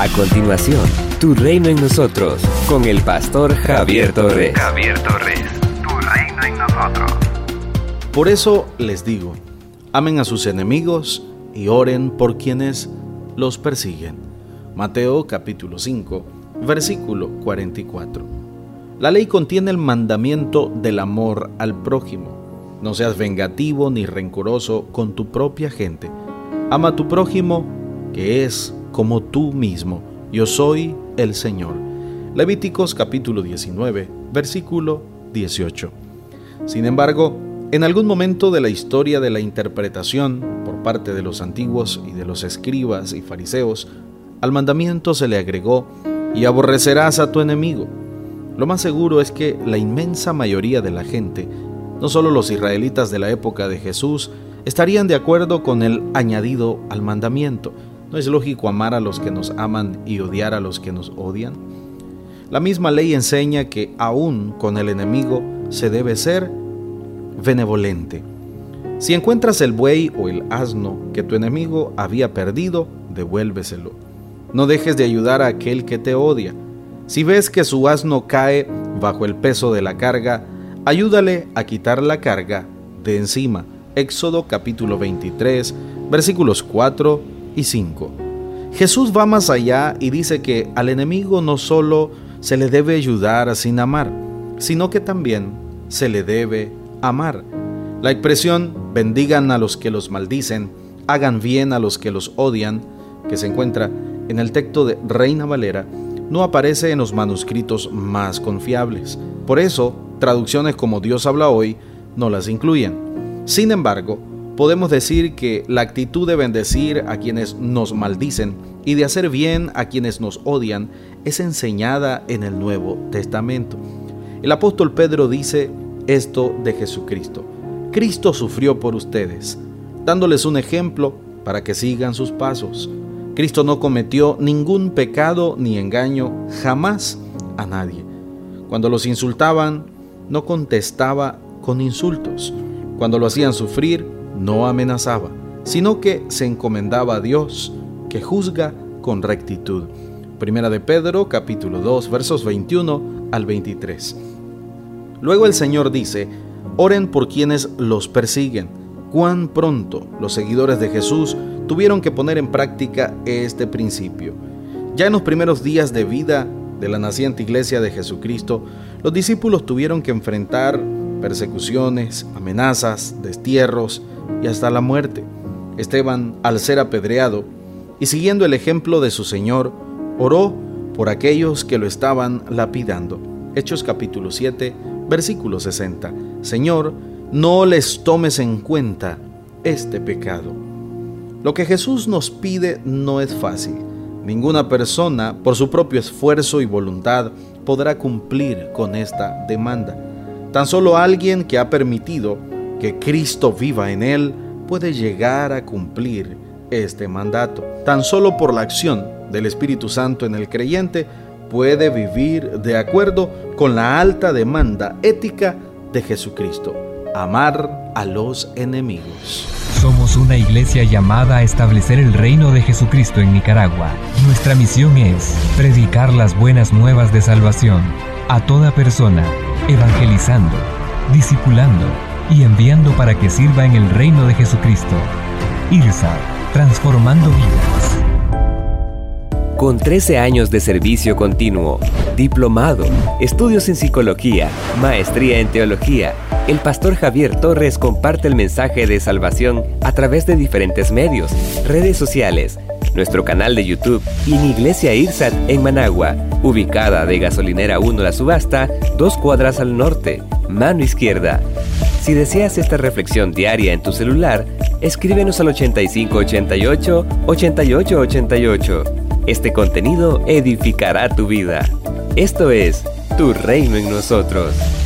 A continuación, Tu Reino en Nosotros, con el pastor Javier Torres. Javier Torres, Tu Reino en Nosotros. Por eso les digo, amen a sus enemigos y oren por quienes los persiguen. Mateo capítulo 5, versículo 44. La ley contiene el mandamiento del amor al prójimo. No seas vengativo ni rencoroso con tu propia gente. Ama a tu prójimo, que es como tú mismo. Yo soy el Señor. Levíticos capítulo 19, versículo 18. Sin embargo, en algún momento de la historia de la interpretación por parte de los antiguos y de los escribas y fariseos, al mandamiento se le agregó, y aborrecerás a tu enemigo. Lo más seguro es que la inmensa mayoría de la gente, no solo los israelitas de la época de Jesús, estarían de acuerdo con el añadido al mandamiento, ¿No es lógico amar a los que nos aman y odiar a los que nos odian? La misma ley enseña que aún con el enemigo se debe ser benevolente. Si encuentras el buey o el asno que tu enemigo había perdido, devuélveselo. No dejes de ayudar a aquel que te odia. Si ves que su asno cae bajo el peso de la carga, ayúdale a quitar la carga de encima. Éxodo capítulo 23, versículos 4 y 5. Jesús va más allá y dice que al enemigo no solo se le debe ayudar sin amar, sino que también se le debe amar. La expresión bendigan a los que los maldicen, hagan bien a los que los odian, que se encuentra en el texto de Reina Valera, no aparece en los manuscritos más confiables. Por eso, traducciones como Dios habla hoy no las incluyen. Sin embargo, podemos decir que la actitud de bendecir a quienes nos maldicen y de hacer bien a quienes nos odian es enseñada en el Nuevo Testamento. El apóstol Pedro dice esto de Jesucristo. Cristo sufrió por ustedes, dándoles un ejemplo para que sigan sus pasos. Cristo no cometió ningún pecado ni engaño jamás a nadie. Cuando los insultaban, no contestaba con insultos. Cuando lo hacían sufrir, no amenazaba, sino que se encomendaba a Dios, que juzga con rectitud. Primera de Pedro, capítulo 2, versos 21 al 23. Luego el Señor dice, oren por quienes los persiguen. Cuán pronto los seguidores de Jesús tuvieron que poner en práctica este principio. Ya en los primeros días de vida de la naciente iglesia de Jesucristo, los discípulos tuvieron que enfrentar persecuciones, amenazas, destierros, y hasta la muerte. Esteban, al ser apedreado y siguiendo el ejemplo de su Señor, oró por aquellos que lo estaban lapidando. Hechos capítulo 7, versículo 60. Señor, no les tomes en cuenta este pecado. Lo que Jesús nos pide no es fácil. Ninguna persona, por su propio esfuerzo y voluntad, podrá cumplir con esta demanda. Tan solo alguien que ha permitido que Cristo viva en él puede llegar a cumplir este mandato. Tan solo por la acción del Espíritu Santo en el creyente puede vivir de acuerdo con la alta demanda ética de Jesucristo, amar a los enemigos. Somos una iglesia llamada a establecer el reino de Jesucristo en Nicaragua. Nuestra misión es predicar las buenas nuevas de salvación a toda persona, evangelizando, discipulando y enviando para que sirva en el reino de Jesucristo. IRSA, transformando vidas. Con 13 años de servicio continuo, diplomado, estudios en psicología, maestría en teología, el pastor Javier Torres comparte el mensaje de salvación a través de diferentes medios, redes sociales, nuestro canal de YouTube y en Iglesia IRSAT en Managua, ubicada de Gasolinera 1 La Subasta, dos cuadras al norte, mano izquierda. Si deseas esta reflexión diaria en tu celular, escríbenos al 8588 8888. Este contenido edificará tu vida. Esto es Tu Reino en Nosotros.